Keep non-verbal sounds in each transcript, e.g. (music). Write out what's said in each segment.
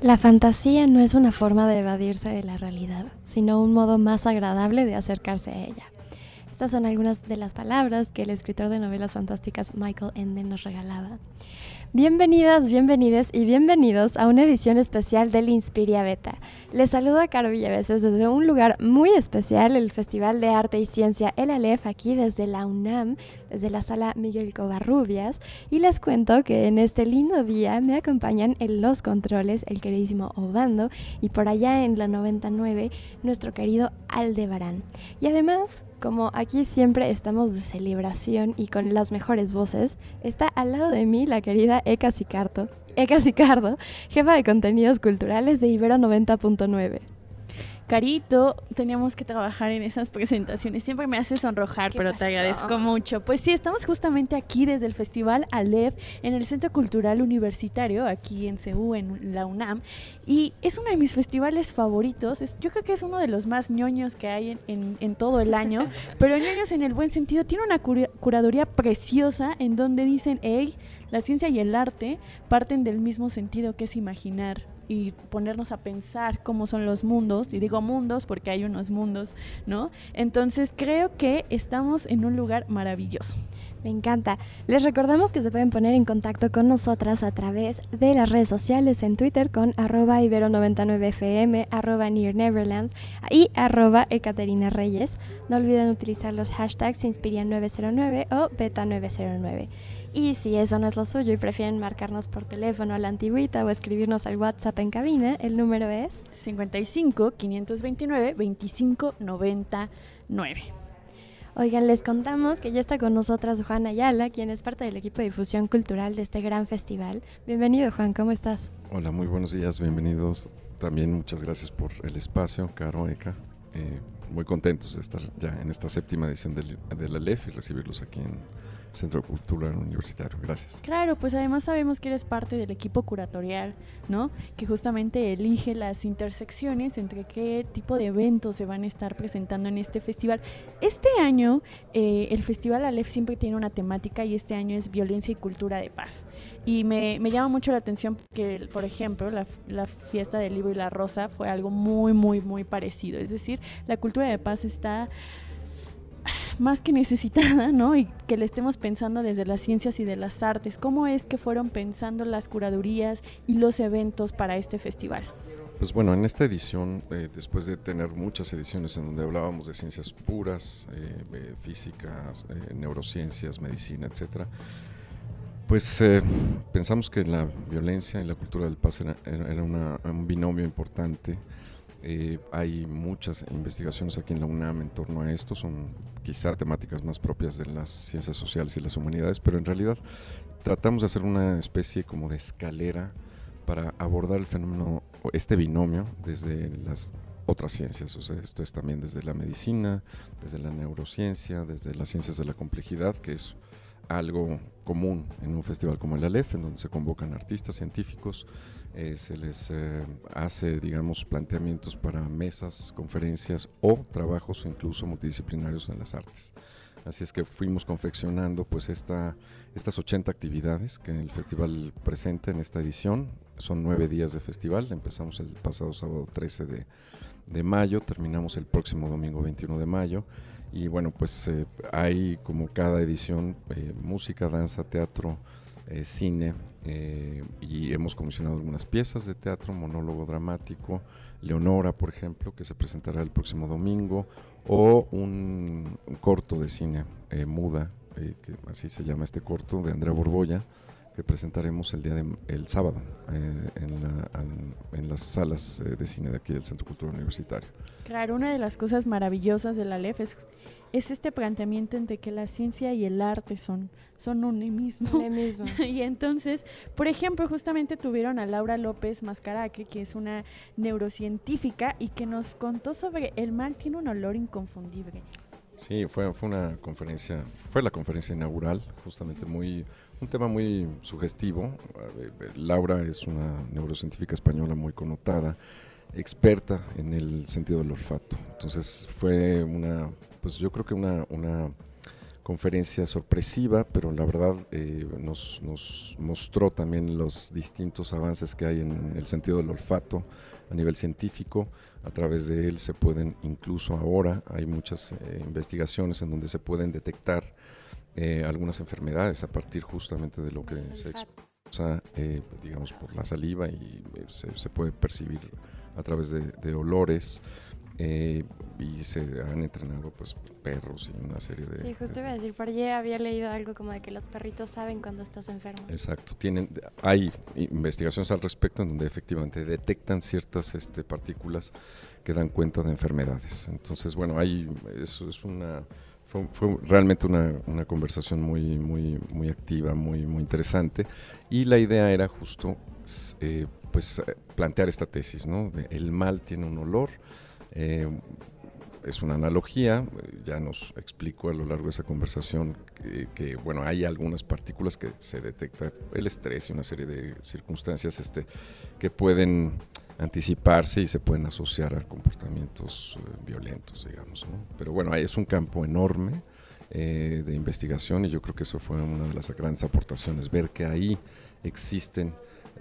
La fantasía no es una forma de evadirse de la realidad, sino un modo más agradable de acercarse a ella. Estas son algunas de las palabras que el escritor de novelas fantásticas Michael Ende nos regalaba. Bienvenidas, bienvenides y bienvenidos a una edición especial del Inspiria Beta. Les saludo a Caro Villaveses desde un lugar muy especial, el Festival de Arte y Ciencia El Aleph, aquí desde la UNAM, desde la sala Miguel Covarrubias. Y les cuento que en este lindo día me acompañan en los controles el queridísimo Obando y por allá en la 99 nuestro querido Aldebarán. Y además, como aquí siempre estamos de celebración y con las mejores voces, está al lado de mí la querida Eka Sicardo, Eka Sicardo, jefa de contenidos culturales de Ibero 90.9. Carito, teníamos que trabajar en esas presentaciones. Siempre me hace sonrojar, pero te agradezco mucho. Pues sí, estamos justamente aquí desde el Festival Aleph en el Centro Cultural Universitario, aquí en CEU, en la UNAM. Y es uno de mis festivales favoritos. yo creo que es uno de los más ñoños que hay en, todo el año, (laughs) pero ñoños en el buen sentido. Tiene una curaduría preciosa en donde dicen, hey, la ciencia y el arte parten del mismo sentido que es imaginar y ponernos a pensar cómo son los mundos, y digo mundos porque hay unos mundos, ¿no? Entonces creo que estamos en un lugar maravilloso. Me encanta. Les recordamos que se pueden poner en contacto con nosotras a través de las redes sociales en Twitter con arroba ibero99fm, arroba nearneverland y arroba Ekaterina Reyes. No olviden utilizar los hashtags Inspiria909 o Beta909. Y si eso no es lo suyo y prefieren marcarnos por teléfono a la antigüita o escribirnos al WhatsApp en cabina, el número es 55 529 25 99. Oigan, les contamos que ya está con nosotras Juan Ayala, quien es parte del equipo de difusión cultural de este gran festival. Bienvenido, Juan, ¿cómo estás? Hola, muy buenos días, bienvenidos. También muchas gracias por el espacio, Caro, Eka. Eh, muy contentos de estar ya en esta séptima edición del, de la LEF y recibirlos aquí en, Centro Cultural Universitario. Gracias. Claro, pues además sabemos que eres parte del equipo curatorial, ¿no? Que justamente elige las intersecciones entre qué tipo de eventos se van a estar presentando en este festival. Este año, eh, el Festival Aleph siempre tiene una temática y este año es violencia y cultura de paz. Y me, me llama mucho la atención que, por ejemplo, la, la fiesta del libro y la rosa fue algo muy, muy, muy parecido. Es decir, la cultura de paz está más que necesitada, ¿no? Y que le estemos pensando desde las ciencias y de las artes. ¿Cómo es que fueron pensando las curadurías y los eventos para este festival? Pues bueno, en esta edición, eh, después de tener muchas ediciones en donde hablábamos de ciencias puras, eh, físicas, eh, neurociencias, medicina, etcétera, pues pensamos que la violencia y la cultura del paz era, era un binomio importante eh, hay muchas investigaciones aquí en la UNAM en torno a esto, son quizá temáticas más propias de las ciencias sociales y las humanidades, pero en realidad tratamos de hacer una especie como de escalera para abordar el fenómeno, este binomio, desde las otras ciencias, o sea, esto es también desde la medicina, desde la neurociencia, desde las ciencias de la complejidad, que es algo común en un festival como el Aleph, en donde se convocan artistas, científicos, eh, se les eh, hace, digamos, planteamientos para mesas, conferencias o trabajos incluso multidisciplinarios en las artes. Así es que fuimos confeccionando pues esta, estas 80 actividades que el festival presenta en esta edición. Son nueve días de festival, empezamos el pasado sábado 13 de, de mayo, terminamos el próximo domingo 21 de mayo. Y bueno, pues eh, hay como cada edición música, danza, teatro, eh, cine eh, y hemos comisionado algunas piezas de teatro, monólogo dramático, Leonora, por ejemplo, que se presentará el próximo domingo, o un, corto de cine eh, muda, que así se llama este corto, de Andrea Borbolla, que presentaremos el día de, el sábado eh, en, las salas eh, de cine de aquí del Centro Cultural Universitario. Claro, una de las cosas maravillosas de la LEF es, es este planteamiento entre que la ciencia y el arte son, son un mismo. mismo. (laughs) y entonces, por ejemplo, justamente tuvieron a Laura López Mascaraque, que es una neurocientífica y que nos contó sobre el mal tiene un olor inconfundible. Sí, fue, fue una conferencia, fue la conferencia inaugural, justamente muy, un tema muy sugestivo. Laura es una neurocientífica española muy connotada, experta en el sentido del olfato. Entonces fue una, pues yo creo que una, conferencia sorpresiva, pero la verdad eh, nos, nos, mostró también los distintos avances que hay en el sentido del olfato a nivel científico. A través de él se pueden, incluso ahora, hay muchas eh, investigaciones en donde se pueden detectar eh, algunas enfermedades a partir justamente de lo que se expulsa, eh, digamos, por la saliva y se, puede percibir a través de, olores. y se han entrenado pues perros y una serie de... Sí, justo iba a decir, por allí había leído algo como de que los perritos saben cuando estás enfermo. Exacto, tienen, hay investigaciones al respecto en donde efectivamente detectan ciertas este, partículas que dan cuenta de enfermedades. Entonces, bueno, hay, eso es una fue, realmente una, una, conversación muy, muy, muy activa, muy, muy interesante. Y la idea era justo eh, pues, plantear esta tesis, ¿no? el mal tiene un olor. Eh, es una analogía, ya nos explico a lo largo de esa conversación que, que, bueno, hay algunas partículas que se detecta el estrés y una serie de circunstancias este, que pueden anticiparse y se pueden asociar a comportamientos eh, violentos, digamos. Pero bueno, es un campo enorme eh, de investigación y yo creo que eso fue una de las grandes aportaciones, ver que ahí existen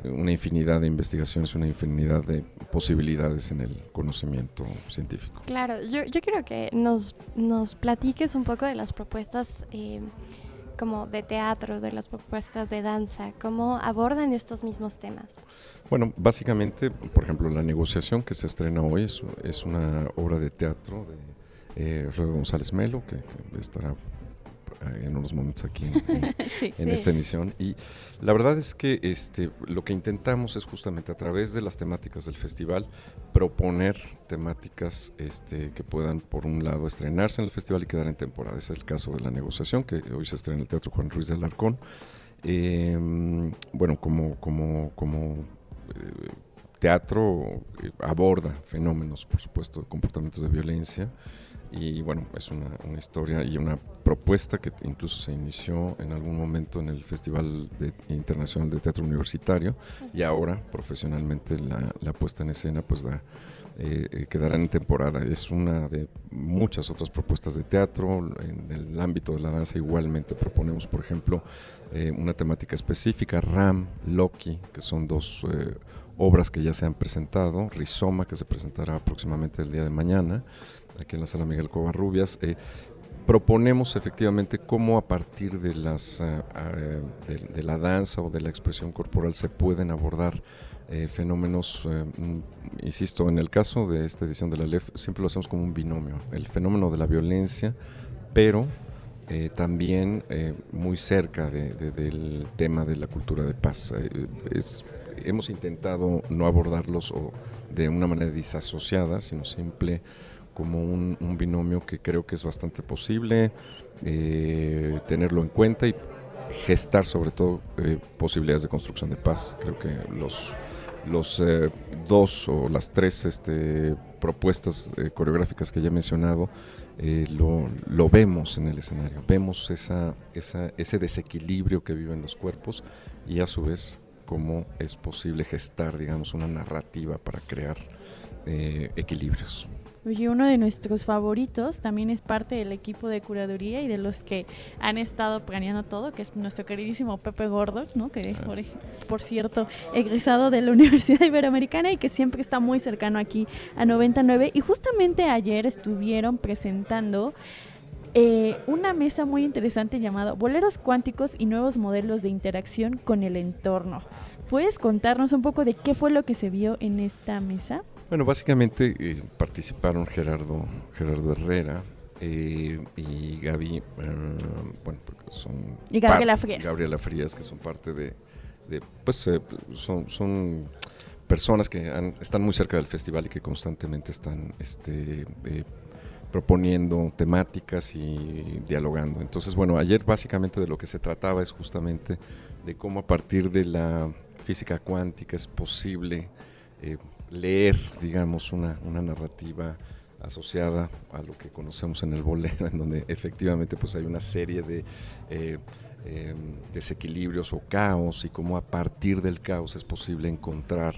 eh, una infinidad de investigaciones, una infinidad de posibilidades en el conocimiento científico. Claro, yo, yo quiero que nos, nos platiques un poco de las propuestas como de teatro, de las propuestas de danza, cómo abordan estos mismos temas. Bueno, básicamente, por ejemplo, la negociación que se estrena hoy es, una obra de teatro de eh, González Melo, que estará eh, en unos momentos aquí en, (laughs) esta emisión. Y la verdad es que este, lo que intentamos es justamente a través de las temáticas del festival proponer temáticas este, que puedan, por un lado, estrenarse en el festival y quedar en temporada. Ese es el caso de la negociación, que hoy se estrena en el Teatro Juan Ruiz de Alarcón. Em, bueno, como, como, como eh, teatro eh, aborda fenómenos, por supuesto, de comportamientos de violencia y bueno, es una, una, historia y una propuesta que incluso se inició en algún momento en el Festival Internacional de Teatro Universitario y ahora profesionalmente la, la puesta en escena pues da, eh, eh, quedará en temporada. Es una de muchas otras propuestas de teatro. En el ámbito de la danza igualmente proponemos, por ejemplo, eh, una temática específica, Ram, Loki, que son dos obras que ya se han presentado, Rizoma, que se presentará próximamente el día de mañana, aquí en la sala Miguel Covarrubias. Eh, proponemos efectivamente cómo a partir de, las, eh, eh, de, la danza o de la expresión corporal se pueden abordar fenómenos, mm, insisto, en el caso de esta edición de la LEF siempre lo hacemos como un binomio, el fenómeno de la violencia, pero también muy cerca del tema de la cultura de paz. Hemos intentado no abordarlos o de una manera disasociada, sino simple como un, binomio que creo que es bastante posible eh, tenerlo en cuenta y gestar sobre todo eh, posibilidades de construcción de paz. Creo que los, los eh, dos o las tres este, propuestas coreográficas que ya he mencionado lo, lo, vemos en el escenario, vemos esa, esa, ese desequilibrio que viven los cuerpos y a su vez cómo es posible gestar, digamos, una narrativa para crear equilibrios. Oye, uno de nuestros favoritos también es parte del equipo de curaduría y de los que han estado planeando todo, que es nuestro queridísimo Pepe Gordo, ¿no? que ah. por, cierto, egresado de la (laughs) Universidad Iberoamericana y que siempre está muy cercano aquí a 99. Y justamente ayer estuvieron presentando eh, una mesa muy interesante llamada Boleros cuánticos y nuevos modelos de interacción con el entorno. ¿Puedes contarnos un poco de qué fue lo que se vio en esta mesa? Bueno, básicamente eh, participaron Gerardo, Gerardo Herrera eh, y Gaby, eh, bueno, porque son... Y Gabriela Frías. Gabriela Frías, que son parte de, pues son, son personas que están muy cerca del festival y que constantemente están este, proponiendo temáticas y dialogando. Entonces, bueno, ayer básicamente de lo que se trataba es justamente de cómo a partir de la física cuántica es posible eh, leer, digamos, una, una, narrativa asociada a lo que conocemos en el bolero, en donde efectivamente pues hay una serie de eh, em, desequilibrios o caos y cómo a partir del caos es posible encontrar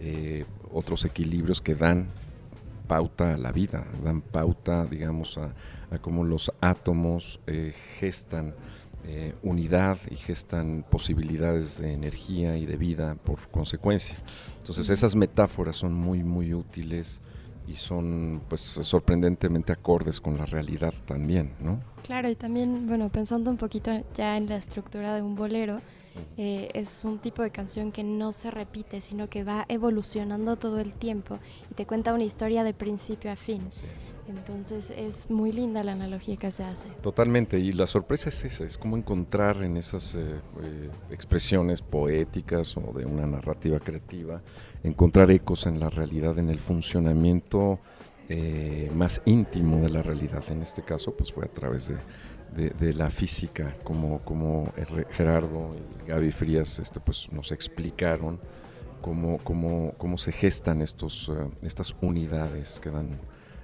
eh, otros equilibrios que dan pauta a la vida, dan pauta, digamos, a, cómo los átomos eh, gestan eh, unidad y gestan posibilidades de energía y de vida por consecuencia. Entonces esas metáforas son muy, muy útiles y son pues sorprendentemente acordes con la realidad también, ¿no? Claro, y también, bueno, pensando un poquito ya en la estructura de un bolero, eh, es un tipo de canción que no se repite, sino que va evolucionando todo el tiempo y te cuenta una historia de principio a fin. Entonces es muy linda la analogía que se hace. Totalmente, y la sorpresa es esa, es como encontrar en esas eh, eh, expresiones poéticas o de una narrativa creativa, encontrar ecos en la realidad, en el funcionamiento más íntimo de la realidad. En este caso, pues fue a través de de, la física, como, como Gerardo y Gaby Frías este, pues, nos explicaron cómo, cómo, cómo se gestan estos, eh, estas unidades que dan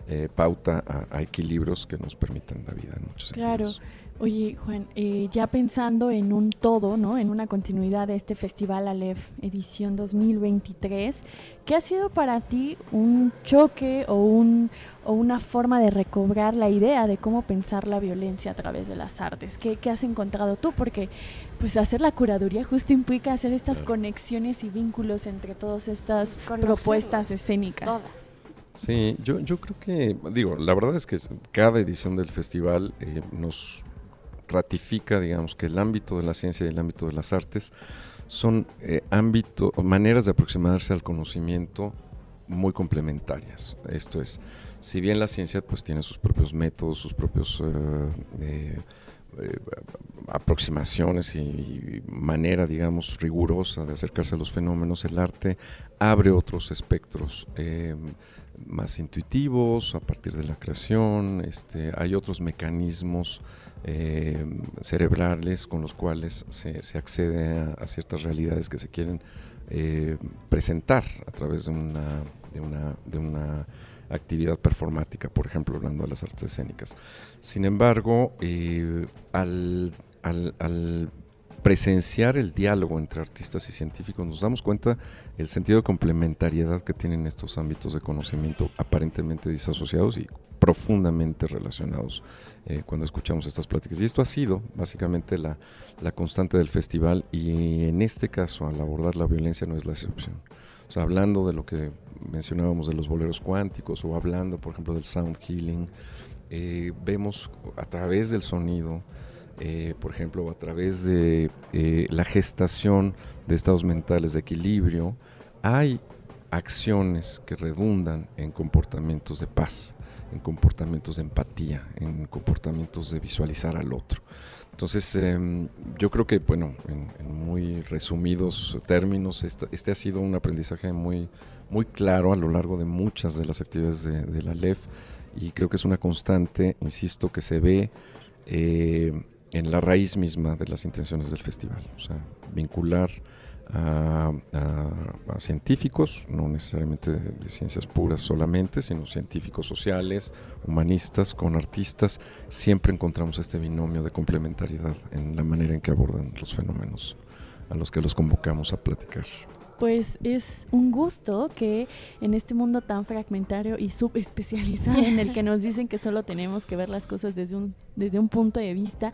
eh, pauta a, equilibrios que nos permiten la vida en muchos claro. Oye, Juan, eh, ya pensando en un todo, ¿no? En una continuidad de este Festival Aleph edición 2023, ¿qué ha sido para ti un choque o, un, o una forma de recobrar la idea de cómo pensar la violencia a través de las artes? ¿Qué, has encontrado tú? Porque pues hacer la curaduría justo implica hacer estas conexiones y vínculos entre todas estas propuestas escénicas. Sí, yo, yo creo que, digo, la verdad es que cada edición del festival eh, nos ratifica, digamos, que el ámbito de la ciencia y el ámbito de las artes son eh, ámbito, maneras de aproximarse al conocimiento muy complementarias. Esto es, si bien la ciencia pues tiene sus propios métodos, sus propios eh, eh, aproximaciones y, manera, digamos, rigurosa de acercarse a los fenómenos, el arte abre otros espectros más intuitivos a partir de la creación, este, hay otros mecanismos eh, cerebrales con los cuales se, accede a, ciertas realidades que se quieren eh, presentar a través de una, de una actividad performática, por ejemplo, hablando de las artes escénicas. Sin embargo, eh, al, presenciar el diálogo entre artistas y científicos, nos damos cuenta el sentido de complementariedad que tienen estos ámbitos de conocimiento aparentemente disasociados y profundamente relacionados eh, cuando escuchamos estas pláticas. Y esto ha sido básicamente la, la, constante del festival y en este caso al abordar la violencia no es la excepción. O sea, hablando de lo que mencionábamos de los boleros cuánticos o hablando, por ejemplo, del sound healing, eh, vemos a través del sonido, eh, por ejemplo, a través de la gestación de estados mentales de equilibrio, hay acciones que redundan en comportamientos de paz en comportamientos de empatía, en comportamientos de visualizar al otro. Entonces, em, yo creo que, bueno, en, muy resumidos términos, este, ha sido un aprendizaje muy, muy claro a lo largo de muchas de las actividades de, la LEF y creo que es una constante, insisto, que se ve eh, en la raíz misma de las intenciones del festival. O sea, vincular a, científicos, no necesariamente de, ciencias puras solamente, sino científicos sociales, humanistas, con artistas, siempre encontramos este binomio de complementariedad en la manera en que abordan los fenómenos a los que los convocamos a platicar pues es un gusto que en este mundo tan fragmentario y subespecializado en el que nos dicen que solo tenemos que ver las cosas desde un, desde un punto de vista,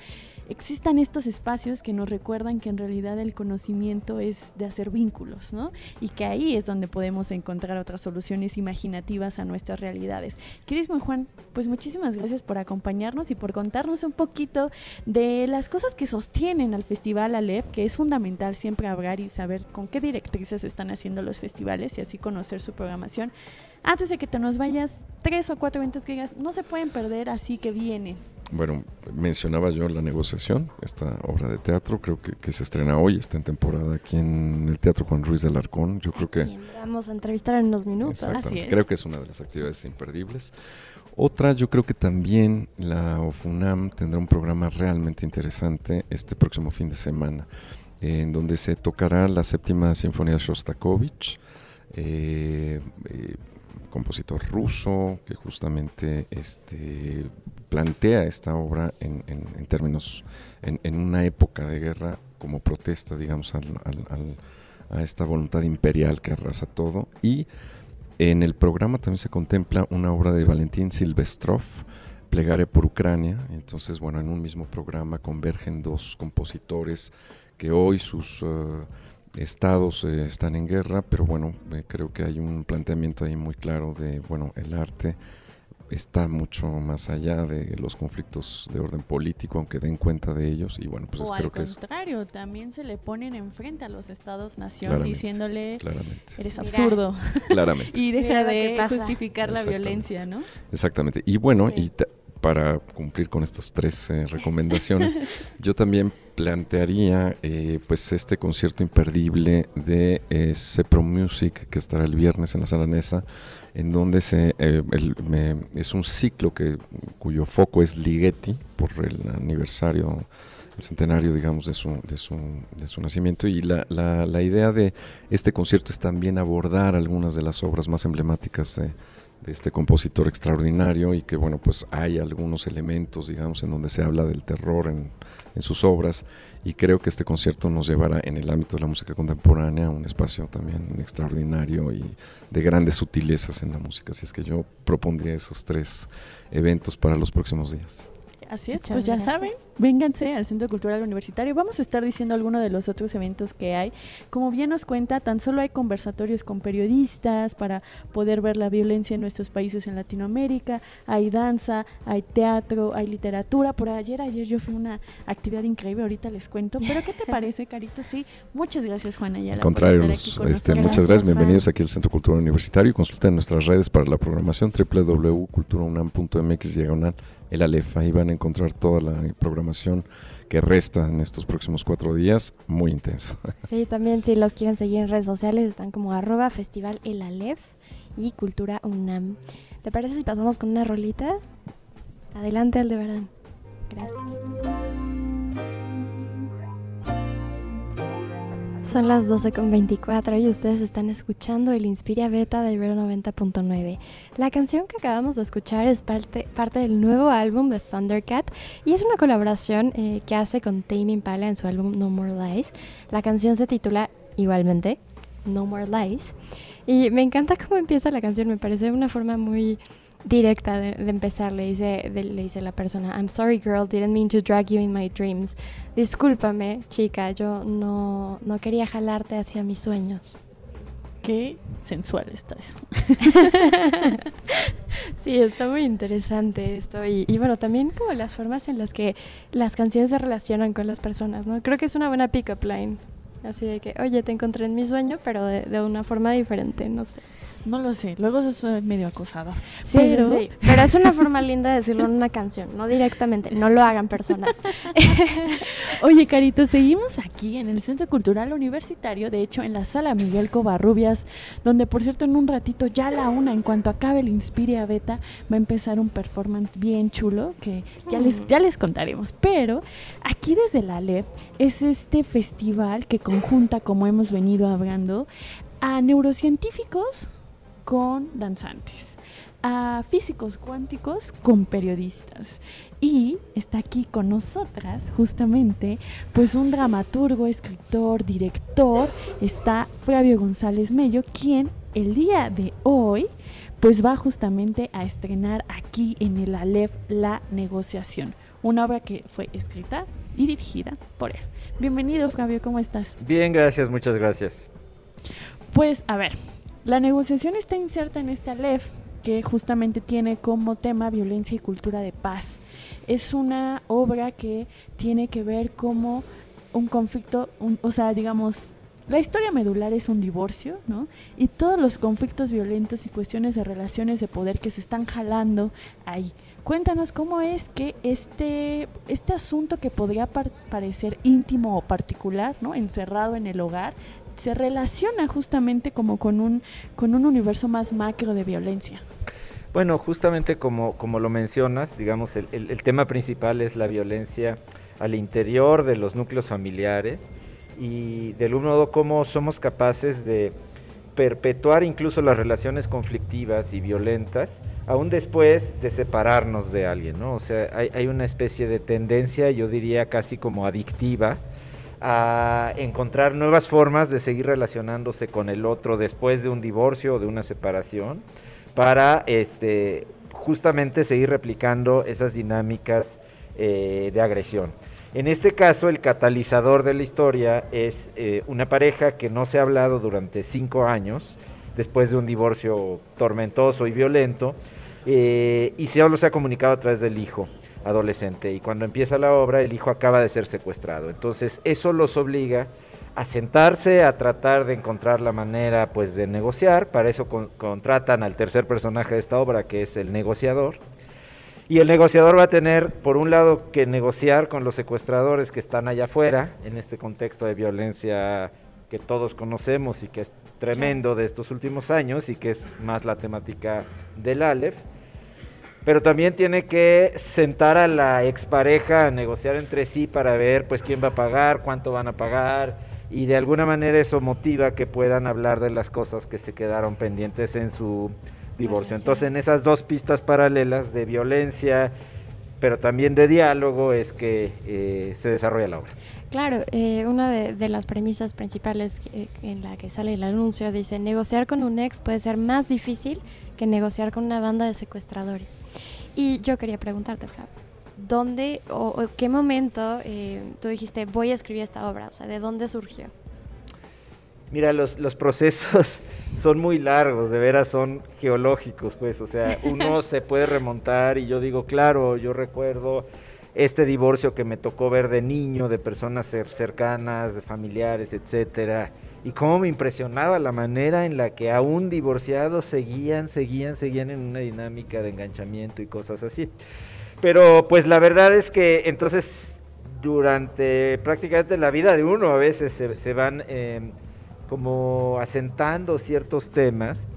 existan estos espacios que nos recuerdan que en realidad el conocimiento es de hacer vínculos, ¿no? Y que ahí es donde podemos encontrar otras soluciones imaginativas a nuestras realidades. Querísimo Juan, pues muchísimas gracias por acompañarnos y por contarnos un poquito de las cosas que sostienen al Festival Aleph, que es fundamental siempre hablar y saber con qué directrices están haciendo los festivales y así conocer su programación. Antes de que te nos vayas, tres o cuatro eventos que digas, no se pueden perder, así que vienen. bueno, mencionaba yo la negociación, esta obra de teatro, creo que, se estrena hoy, está en temporada aquí en el Teatro Juan Ruiz del Arcón. Yo creo que vamos a entrevistar en unos minutos. Creo que es una de las actividades imperdibles. Otra, yo creo que también la OFUNAM tendrá un programa realmente interesante este próximo fin de semana, en donde se tocará la séptima sinfonía de Shostakovich. Eh, eh, compositor ruso que justamente este, plantea esta obra en, términos, en, una época de guerra como protesta, digamos, a esta voluntad imperial que arrasa todo. Y en el programa también se contempla una obra de Valentín Silvestrov, Plegaria por Ucrania. Entonces, bueno, en un mismo programa convergen dos compositores que hoy sus... Uh, estados eh, están en guerra, pero bueno, eh, creo que hay un planteamiento ahí muy claro de, bueno, el arte está mucho más allá de los conflictos de orden político, aunque den cuenta de ellos. Y bueno, pues o creo que es. contrario, también se le ponen enfrente a los estados-nación diciéndole: Eres absurdo. Claramente. (laughs) y deja de justificar la violencia, ¿no? Exactamente. Y bueno, y para cumplir con estas tres eh, recomendaciones, (laughs) yo también plantearía eh, pues este concierto imperdible de eh, Cepro Music que estará el viernes en la sala Nesa, en donde se, es un ciclo que, cuyo foco es Ligeti por el aniversario, el centenario digamos de su, de su, de su nacimiento. Y la, la, la idea de este concierto es también abordar algunas de las obras más emblemáticas de de este compositor extraordinario y que bueno pues hay algunos elementos digamos en donde se habla del terror en, en, sus obras y creo que este concierto nos llevará en el ámbito de la música contemporánea a un espacio también extraordinario y de grandes sutilezas en la música. Así es que yo propondría esos tres eventos para los próximos días Así es, pues ya saben, vénganse al Centro Cultural Universitario. Vamos a estar diciendo algunos de los otros eventos que hay. Como bien nos cuenta, tan solo hay conversatorios con periodistas para poder ver la violencia en nuestros países en Latinoamérica, hay danza, hay teatro, hay literatura. Por ayer, ayer yo fui a una actividad increíble, ahorita les cuento. Pero ¿qué te (laughs) parece, Carito? Sí, muchas gracias, Juan Ayala. Al contrario, este, muchas gracias, bienvenidos aquí al Centro Cultural Universitario. Consulten nuestras redes para la programación www.culturaunam.mx diagonal el Aleph. Ahí van a encontrar toda la programación que resta en estos próximos cuatro días, muy intensa. (laughs) Sí, también si los quieren seguir en redes sociales, están como arroba festival El Aleph y Cultura UNAM. ¿Te parece si pasamos con una rolita? Adelante, Aldebarán. Gracias. Son las 12.24 y ustedes están escuchando el Inspiria Beta de Ibero 90.9. La canción que acabamos de escuchar es parte, parte del nuevo álbum de Thundercat y es una colaboración eh, que hace con Tame Impala en su álbum No More Lies. La canción se titula igualmente No More Lies y me encanta cómo empieza la canción, me parece una forma muy directa de, empezar. Le dice, le dice la persona, I'm sorry girl, didn't mean to drag you in my dreams. Discúlpame, chica, yo no, no quería jalarte hacia mis sueños. Qué sensual está eso. (laughs) sí, está muy interesante esto. Y, bueno, también como las formas en las que las canciones se relacionan con las personas, ¿no? Creo que es una buena pick-up line. Así de que, oye, te encontré en mi sueño, pero de, de una forma diferente, no sé. No lo sé, luego eso es medio acosado. Sí, pero... Sí, pero es una forma linda de decirlo en una canción, no directamente, no lo hagan personas. (laughs) Oye, Carito, seguimos aquí en el Centro Cultural Universitario, de hecho en la sala Miguel Covarrubias, donde por cierto en un ratito, ya a la una, en cuanto acabe el Inspiria Beta, va a empezar un performance bien chulo que ya, les, mm. ya les contaremos. Pero aquí desde la LEF es este festival que conjunta, como hemos venido hablando, a neurocientíficos con danzantes, a físicos cuánticos con periodistas. Y está aquí con nosotras justamente pues un dramaturgo, escritor, director, está Flavio González Mello, quien el día de hoy pues va justamente a estrenar aquí en el Aleph La negociación, una obra que fue escrita y dirigida por él. Bienvenido Flavio, ¿cómo estás? Bien, gracias, muchas gracias. Pues a ver, la negociación está inserta en este Aleph que justamente tiene como tema violencia y cultura de paz. Es una obra que tiene que ver como un conflicto, o sea, digamos, la historia medular es un divorcio, ¿no? Y todos los conflictos violentos y cuestiones de relaciones de poder que se están jalando ahí. Cuéntanos cómo es que este, este asunto que podría parecer íntimo o particular, ¿no? Encerrado en el hogar, se relaciona justamente como con un, con un universo más macro de violencia. Bueno, justamente como, como lo mencionas, digamos, el, el tema principal es la violencia al interior de los núcleos familiares y del un modo cómo somos capaces de perpetuar incluso las relaciones conflictivas y violentas aún después de separarnos de alguien, ¿no? O sea, hay, hay, una especie de tendencia, yo diría casi como adictiva, a encontrar nuevas formas de seguir relacionándose con el otro después de un divorcio o de una separación, para este, justamente seguir replicando esas dinámicas eh, de agresión. En este caso, el catalizador de la historia es eh, una pareja que no se ha hablado durante cinco años, después de un divorcio tormentoso y violento, eh, y solo se ha comunicado a través del hijo adolescente. Y cuando empieza la obra, el hijo acaba de ser secuestrado. Entonces, eso los obliga a sentarse, a tratar de encontrar la manera pues de negociar. Para eso contratan al tercer personaje de esta obra, que es el negociador y el negociador va a tener, por un lado, que negociar con los secuestradores que están allá afuera, en este contexto de violencia que todos conocemos y que es tremendo de estos últimos años y que es más la temática del Aleph. Pero también tiene que sentar a la expareja a negociar entre sí para ver pues quién va a pagar, cuánto van a pagar y de alguna manera eso motiva que puedan hablar de las cosas que se quedaron pendientes en su divorcio. Entonces, en esas dos pistas paralelas de violencia, pero también de diálogo, es que eh, se desarrolla la obra. Claro, eh, una de, las premisas principales en la que sale el anuncio dice, negociar con un ex puede ser más difícil que negociar con una banda de secuestradores. Y yo quería preguntarte, Flavio, ¿dónde o, qué momento eh, tú dijiste, voy a escribir esta obra? O sea, ¿de dónde surgió? Mira, los, los procesos (laughs) son muy largos, de veras son geológicos, pues, o sea, uno (laughs) se puede remontar y yo digo, claro, yo recuerdo este divorcio que me tocó ver de niño, de personas cercanas, de familiares, etcétera, y cómo me impresionaba la manera en la que aún divorciados seguían, seguían, seguían en una dinámica de enganchamiento y cosas así. Pero pues la verdad es que entonces durante prácticamente la vida de uno a veces se, van eh, como asentando ciertos temas,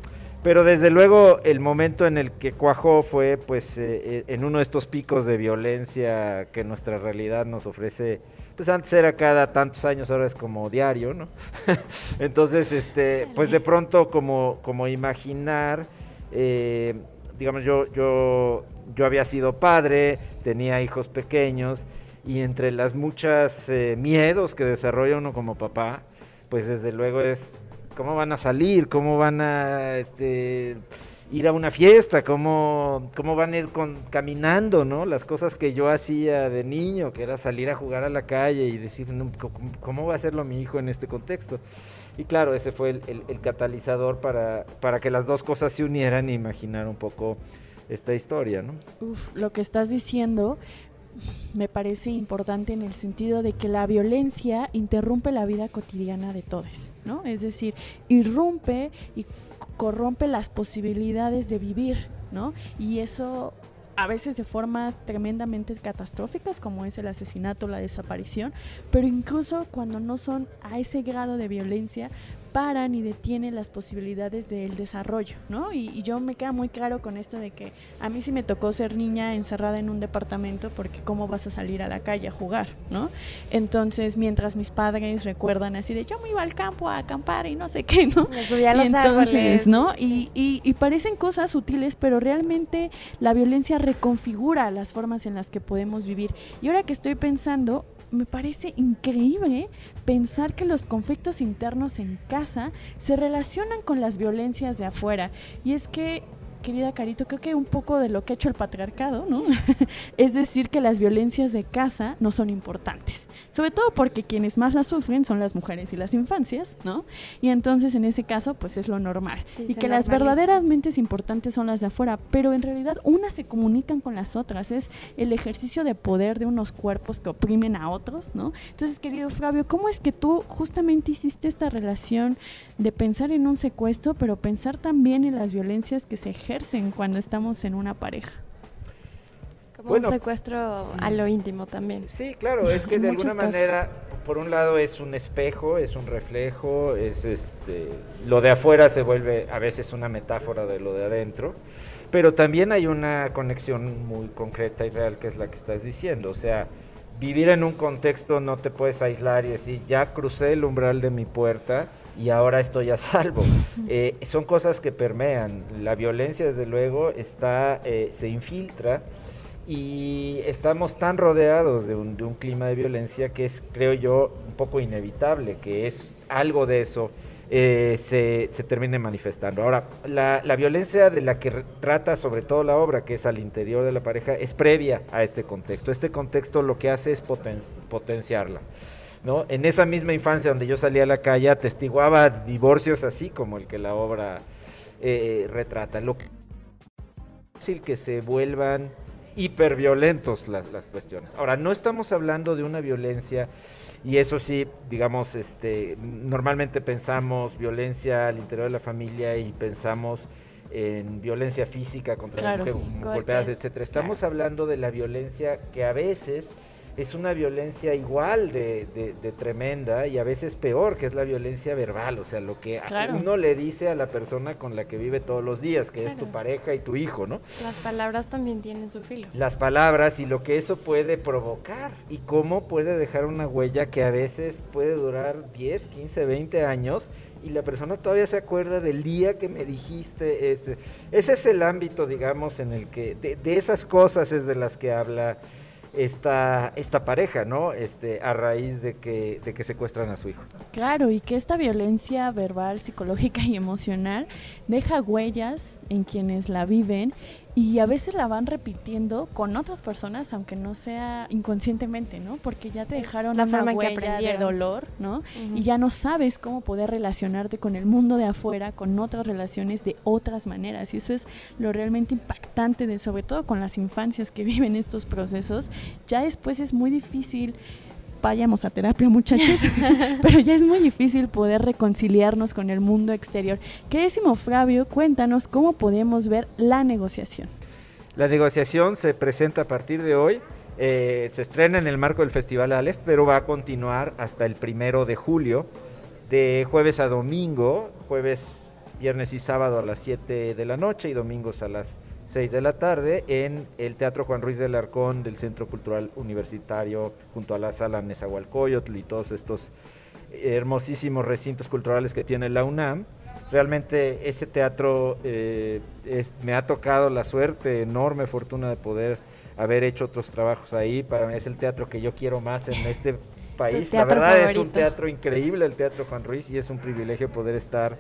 pero desde luego el momento en el que cuajó fue pues eh, eh, en uno de estos picos de violencia que nuestra realidad nos ofrece, pues antes era cada tantos años, ahora es como diario, ¿no? (laughs) Entonces, este, pues de pronto como, como imaginar, eh, digamos, yo, yo, yo había sido padre, tenía hijos pequeños, y entre las muchas miedos que desarrolla uno como papá, pues desde luego es cómo van a salir, cómo van a este, ir a una fiesta, cómo, cómo van a ir con, caminando, ¿no? Las cosas que yo hacía de niño, que era salir a jugar a la calle y decir, ¿cómo va a hacerlo mi hijo en este contexto? Y claro, ese fue el, catalizador para, para que las dos cosas se unieran e imaginar un poco esta historia, ¿no? Uf, lo que estás diciendo me parece importante en el sentido de que la violencia interrumpe la vida cotidiana de todos, ¿no? Es decir, irrumpe y corrompe las posibilidades de vivir, ¿no? Y eso a veces de formas tremendamente catastróficas como es el asesinato, la desaparición, pero incluso cuando no son a ese grado de violencia, paran y detienen las posibilidades del desarrollo, ¿no? Y, yo me queda muy claro con esto de que a mí sí me tocó ser niña encerrada en un departamento porque cómo vas a salir a la calle a jugar, ¿no? Entonces, mientras mis padres recuerdan así de yo me iba al campo a acampar y no sé qué, ¿no? Me subía a los árboles. ¿no? Y, y, y parecen cosas sutiles, pero realmente la violencia reconfigura las formas en las que podemos vivir. Y ahora que estoy pensando, me parece increíble pensar que los conflictos internos en casa se relacionan con las violencias de afuera. Y es que querida Carito, creo que un poco de lo que ha hecho el patriarcado, ¿no? (laughs) es decir, que las violencias de casa no son importantes. Sobre todo porque quienes más las sufren son las mujeres y las infancias, ¿no? Y entonces en ese caso, pues es lo normal. y que las verdaderamente importantes son las de afuera, pero en realidad unas se comunican con las otras. Es el ejercicio de poder de unos cuerpos que oprimen a otros, ¿no? Entonces, querido Fabio, ¿cómo es que tú justamente hiciste esta relación de pensar en un secuestro, pero pensar también en las violencias que se ejercen cuando estamos en una pareja? Como un secuestro a lo íntimo también. Sí, claro, es que de (laughs) alguna manera, por un lado es un espejo, es un reflejo, es este, lo de afuera se vuelve a veces una metáfora de lo de adentro, pero también hay una conexión muy concreta y real que es la que estás diciendo, o sea, vivir en un contexto no te puedes aislar y decir, ya crucé el umbral de mi puerta y ahora estoy a salvo. Eh, son cosas que permean. La violencia, desde luego, está, eh, se infiltra y estamos tan rodeados de un, clima de violencia que es, creo yo, un poco inevitable, que es algo de eso eh, se, se, termine manifestando. Ahora, la, violencia de la que trata sobre todo la obra, que es al interior de la pareja, es previa a este contexto. Este contexto lo que hace es potenciarla. ¿no? En esa misma infancia donde yo salía a la calle, atestiguaba divorcios así como el que la obra eh, retrata. Lo fácil que se vuelvan hiperviolentos las, las cuestiones. Ahora, no estamos hablando de una violencia, y eso sí, digamos, este, normalmente pensamos violencia al interior de la familia y pensamos en violencia física contra la mujer, golpeadas, etcétera. Estamos hablando de la violencia que a veces es una violencia igual de, tremenda y a veces peor, que es la violencia verbal, o sea, lo que uno le dice a la persona con la que vive todos los días, que es tu pareja y tu hijo, ¿no? Las palabras también tienen su filo. Las palabras y lo que eso puede provocar y cómo puede dejar una huella que a veces puede durar 10, 15, 20 años y la persona todavía se acuerda del día que me dijiste, este, ese es el ámbito, digamos, en el que, de, de esas cosas es de las que habla esta, esta pareja, ¿no? Este, a raíz de que, de que secuestran a su hijo. Claro, y que esta violencia verbal, psicológica y emocional deja huellas en quienes la viven y a veces la van repitiendo con otras personas, aunque no sea inconscientemente, ¿no? Porque ya te dejaron la una huella de dolor, ¿no? Y ya no sabes cómo poder relacionarte con el mundo de afuera, con otras relaciones de otras maneras. Y eso es lo realmente impactante, de, sobre todo con las infancias que (laughs) viven estos procesos. Ya después es muy difícil vayamos a terapia muchachos, (laughs) (laughs) pero ya es muy difícil poder reconciliarnos con el mundo exterior. Queridísimo Fabio, cuéntanos cómo podemos ver la negociación. La negociación se presenta a partir de hoy, eh, se estrena en el marco del Festival Aleph, pero va a continuar hasta el primero de julio, de jueves a domingo, jueves, viernes y sábado a las 7 de la noche y domingos a las 6 de la tarde en el Teatro Juan Ruiz del Arcón del Centro Cultural Universitario junto a la sala Nezahualcóyotl y todos estos hermosísimos recintos culturales que tiene la UNAM. Realmente ese teatro eh, me ha tocado la suerte, enorme fortuna de poder haber hecho otros trabajos ahí. Para mí es el teatro que yo quiero más en este país. La verdad es un teatro increíble el Teatro Juan Ruiz y es un privilegio poder estar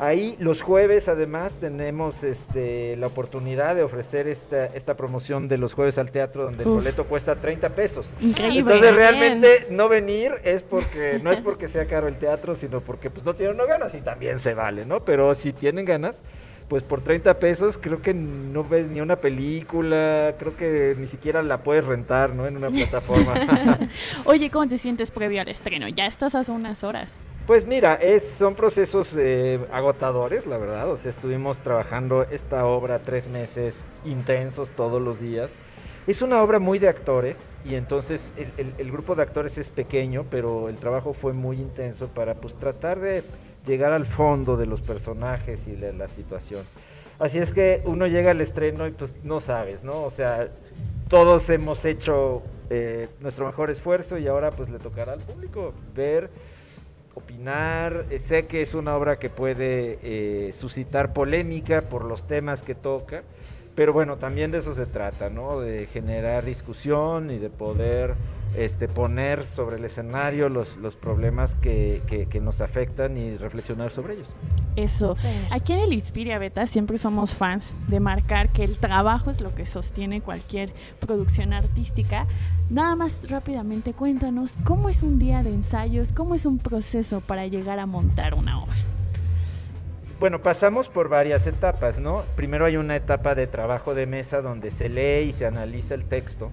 Ahí los jueves además tenemos este, la oportunidad de ofrecer esta, esta promoción de los jueves al teatro donde el boleto cuesta 30 pesos. Increíble. Entonces realmente no venir es porque no es porque sea caro el teatro, sino porque pues no tienen ganas y también se vale, ¿no? Pero si tienen ganas, pues por 30 pesos creo que no ves ni una película, creo que ni siquiera la puedes rentar, ¿no? En una (laughs) plataforma. (laughs) Oye, ¿cómo te sientes previo al estreno? Ya estás hace unas horas. Pues mira, es, son procesos eh, agotadores, la verdad. O sea, estuvimos trabajando esta obra tres meses intensos todos los días. Es una obra muy de actores y entonces el, el grupo de actores es pequeño, pero el trabajo fue muy intenso para pues tratar de llegar al fondo de los personajes y de la situación. Así es que uno llega al estreno y pues no sabes, ¿no? O sea, todos hemos hecho eh, nuestro mejor esfuerzo y ahora pues le tocará al público ver, opinar. Eh, sé que es una obra que puede eh, suscitar polémica por los temas que toca, pero bueno, también de eso se trata, ¿no? De generar discusión y de poder este, poner sobre el escenario los, los problemas que, que, nos afectan y reflexionar sobre ellos. Eso. Aquí en el Inspiria Beta siempre somos fans de marcar que el trabajo es lo que sostiene cualquier producción artística. Nada más rápidamente cuéntanos cómo es un día de ensayos, cómo es un proceso para llegar a montar una obra. Bueno, pasamos por varias etapas, ¿no? Primero hay una etapa de trabajo de mesa donde se lee y se analiza el texto.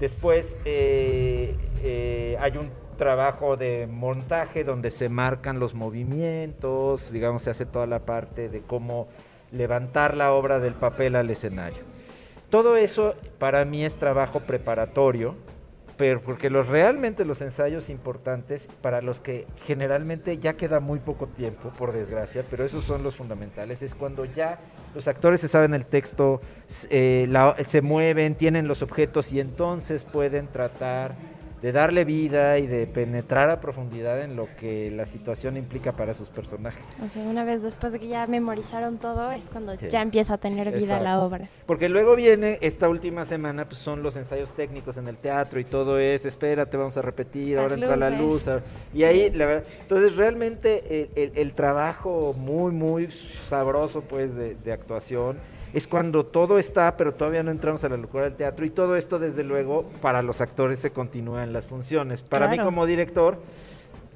Después eh, eh, hay un trabajo de montaje donde se marcan los movimientos, digamos, se hace toda la parte de cómo levantar la obra del papel al escenario. Todo eso para mí es trabajo preparatorio, pero porque los realmente los ensayos importantes para los que generalmente ya queda muy poco tiempo, por desgracia, pero esos son los fundamentales, es cuando ya los actores se saben el texto, eh, se mueven, tienen los objetos y entonces pueden tratar de darle vida y de penetrar a profundidad en lo que la situación implica para sus personajes. O sea, una vez después de que ya memorizaron todo, es cuando ya empieza a tener vida la obra. Porque luego viene esta última semana, pues son los ensayos técnicos en el teatro y todo es, espérate, vamos a repetir, ahora entra la luz. Y ahí, la verdad, entonces realmente el, trabajo muy, muy sabroso, pues, de, de actuación es cuando todo está, pero todavía no entramos a la locura del teatro y todo esto desde luego para los actores se continúa en las funciones. Para mí como director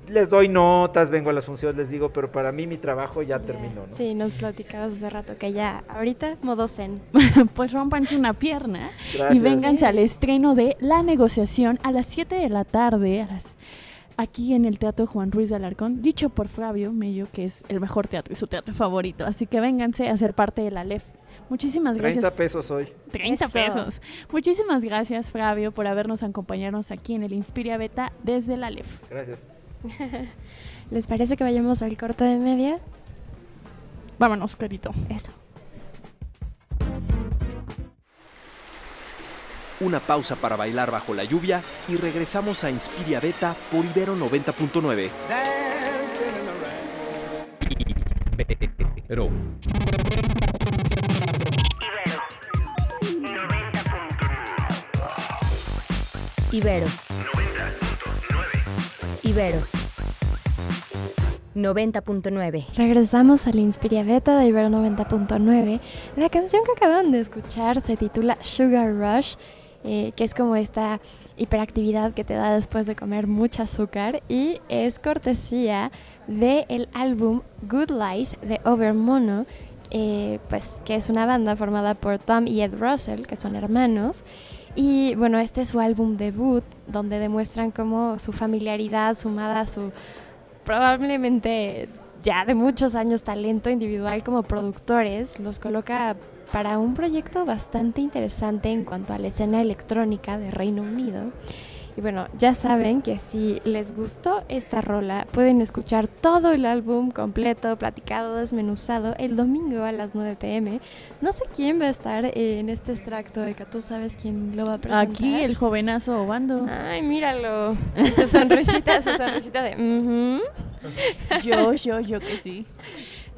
les doy notas, vengo a las funciones, les digo, pero para mí mi trabajo ya terminó, ¿no? Sí, nos platicabas hace rato que ya ahorita modo zen. (laughs) pues rompanse una pierna y vénganse al estreno de La negociación a las 7 de la tarde, a las aquí en el Teatro Juan Ruiz de Alarcón, dicho por Fabio Mello, que es el mejor teatro y su teatro favorito. Así que vénganse a ser parte de la LEF. Muchísimas gracias. 30 pesos hoy. 30 pesos. Muchísimas gracias, Fabio, por habernos acompañado aquí en el Inspiria Beta desde la LEF. Gracias. (laughs) ¿Les parece que vayamos al corte de media? Vámonos, carito. Eso. Una pausa para bailar bajo la lluvia y regresamos a Inspiria Beta por Ibero 90.9. Pero Ibero. Ibero. 90.9. Regresamos al Inspiria Beta de Ibero 90.9. La canción que acaban de escuchar se titula Sugar Rush, eh, que es como esta hiperactividad que te da después de comer mucho azúcar y es cortesía del el álbum Good Lies de Overmono, eh, pues que es una banda formada por Tom y Ed Russell, que son hermanos. Y bueno, este es su álbum debut, donde demuestran cómo su familiaridad sumada a su probablemente ya de muchos años talento individual como productores, los coloca para un proyecto bastante interesante en cuanto a la escena electrónica de Reino Unido. Y bueno, ya saben que si les gustó esta rola, pueden escuchar todo el álbum completo, platicado, desmenuzado, el domingo a las 9 pm. No sé quién va a estar en este extracto de que tú sabes quién lo va a presentar. Aquí el jovenazo Obando. Ay, míralo. Esa sonrisita, esa sonrisita de... Yo, yo, yo que sí.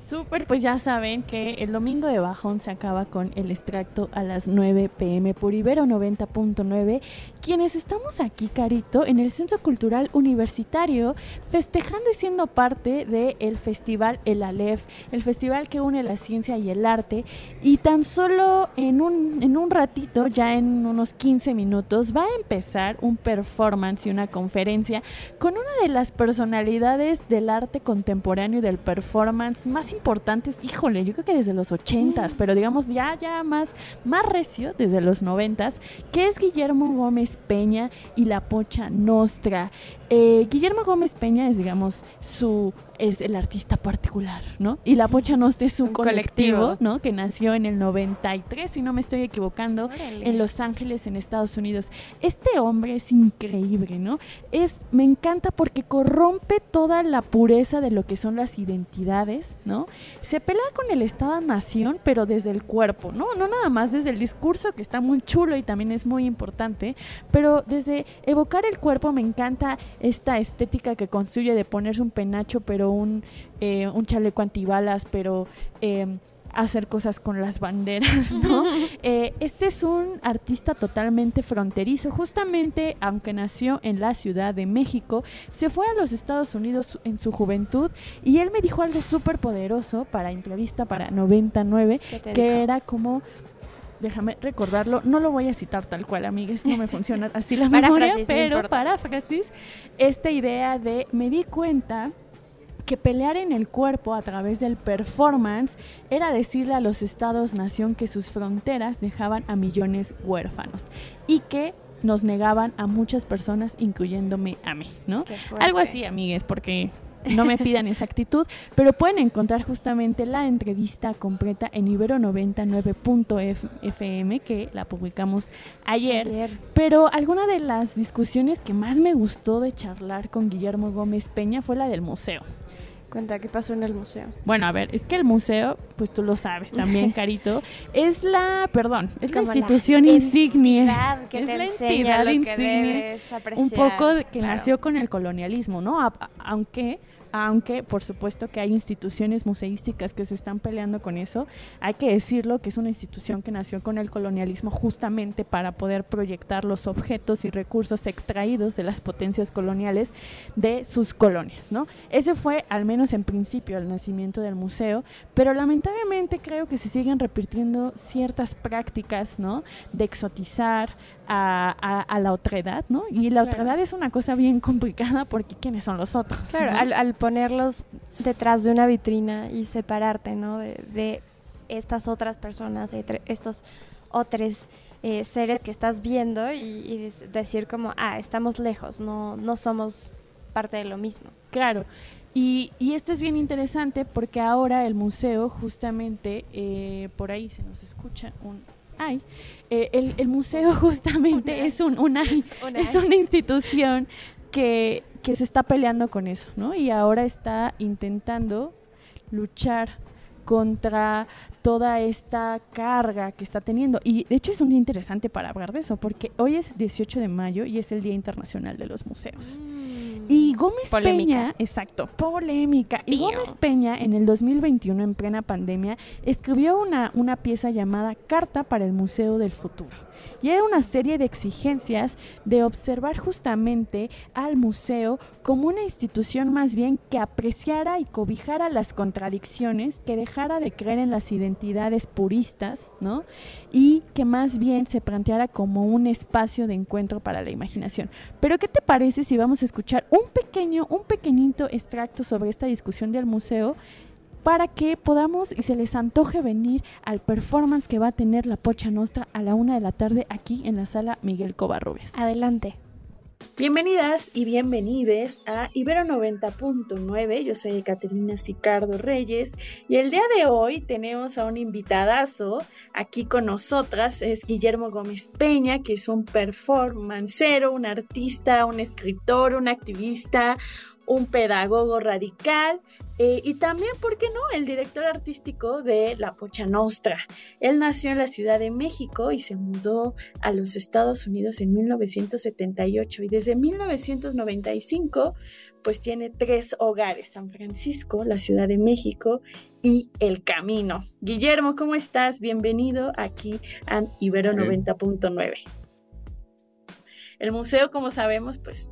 Súper, pues ya saben que el domingo de bajón se acaba con el extracto a las 9 pm por Ibero 90.9. Quienes estamos aquí, Carito, en el Centro Cultural Universitario, festejando y siendo parte del festival El Aleph, el festival que une la ciencia y el arte. Y tan solo en un, en un ratito, ya en unos 15 minutos, va a empezar un performance y una conferencia con una de las personalidades del arte contemporáneo y del performance más importantes, híjole, yo creo que desde los ochentas, pero digamos ya, ya más, más recio desde los noventas, que es Guillermo Gómez Peña y La Pocha Nostra. Eh, Guillermo Gómez Peña es, digamos, su es el artista particular, ¿no? Y La Pocha Nostra es su colectivo, ¿no? Que nació en el 93, si no me estoy equivocando, en Los Ángeles, en Estados Unidos. Este hombre es increíble, ¿no? Es, me encanta porque corrompe toda la pureza de lo que son las identidades, ¿no? Se pelea con el Estado-Nación, pero desde el cuerpo, ¿no? No nada más desde el discurso, que está muy chulo y también es muy importante, pero desde evocar el cuerpo me encanta esta estética que construye de ponerse un penacho, pero un, eh, un chaleco antibalas, pero... Eh, hacer cosas con las banderas, ¿no? (laughs) Eh, este es un artista totalmente fronterizo, justamente aunque nació en la Ciudad de México, se fue a los Estados Unidos en su juventud y él me dijo algo súper poderoso para entrevista para 99, que era como déjame recordarlo, no lo voy a citar tal cual, amigues, no me funciona así la (laughs) memoria, pero paráfrasis, esta idea de me di cuenta que pelear en el cuerpo a través del performance era decirle a los estados-nación que sus fronteras dejaban a millones huérfanos y que nos negaban a muchas personas, incluyéndome a mí, ¿no? Algo así, amigues, porque no me pidan esa actitud, pero pueden encontrar justamente la entrevista completa en ibero99.fm que la publicamos ayer. ayer. Pero alguna de las discusiones que más me gustó de charlar con Guillermo Gómez Peña fue la del museo. Cuenta, ¿qué pasó en el museo? Bueno, a ver, es que el museo, pues tú lo sabes también, (laughs) Carito, es la, perdón, es la institución insignia. Que es la entidad insignia. Un poco que nació con el colonialismo, ¿no? aunque aunque por supuesto que hay instituciones museísticas que se están peleando con eso, hay que decirlo que es una institución que nació con el colonialismo justamente para poder proyectar los objetos y recursos extraídos de las potencias coloniales de sus colonias, ¿no? Ese fue al menos en principio el nacimiento del museo, pero lamentablemente creo que se siguen repitiendo ciertas prácticas, ¿no? De exotizar, a, a, la otredad, ¿no? Y la otredad es una cosa bien complicada porque ¿quiénes son los otros? Claro, al, ponerlos detrás de una vitrina y separarte, ¿no? De, estas otras personas, estos otros eh, seres que estás viendo y, decir como, ah, estamos lejos, no, no somos parte de lo mismo. Claro. Y, y esto es bien interesante porque ahora el museo justamente, eh, por ahí se nos escucha un ay, eh, el, museo (laughs) justamente es, un, una, es una institución que, que se está peleando con eso, ¿no? Y ahora está intentando luchar contra toda esta carga que está teniendo. Y de hecho es un día interesante para hablar de eso, porque hoy es 18 de mayo y es el Día Internacional de los Museos. Mm. Y Gómez Peña, exacto, polémica. Y Gómez Peña en el 2021, en plena pandemia, escribió una, una pieza llamada Carta para el Museo del Futuro. Y era una serie de exigencias de observar justamente al museo como una institución más bien que apreciara y cobijara las contradicciones, que dejara de creer en las identidades puristas, ¿no? Y que más bien se planteara como un espacio de encuentro para la imaginación. Pero ¿qué te parece si vamos a escuchar un pequeño, un pequeñito extracto sobre esta discusión del museo para que podamos y se les antoje venir al performance que va a tener la Pocha Nostra a la una de la tarde aquí en la sala Miguel Covarrubias. Adelante. Bienvenidas y bienvenides a Ibero 90.9. Yo soy Caterina Sicardo Reyes y el día de hoy tenemos a un invitadazo aquí con nosotras. Es Guillermo Gómez Peña, que es un performancero, un artista, un escritor, un activista, un pedagogo radical eh, y también, ¿por qué no?, el director artístico de La Pocha Nostra. Él nació en la Ciudad de México y se mudó a los Estados Unidos en 1978 y desde 1995 pues tiene tres hogares, San Francisco, la Ciudad de México y El Camino. Guillermo, ¿cómo estás? Bienvenido aquí a Ibero 90.9. El museo, como sabemos, pues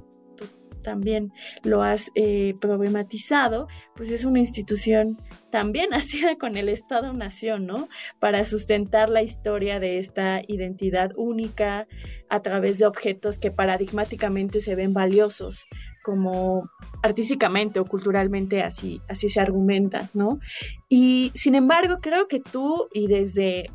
también lo has eh, problematizado, pues es una institución también (laughs) nacida con el Estado-Nación, ¿no? Para sustentar la historia de esta identidad única a través de objetos que paradigmáticamente se ven valiosos, como artísticamente o culturalmente así, así se argumenta, ¿no? Y sin embargo, creo que tú y desde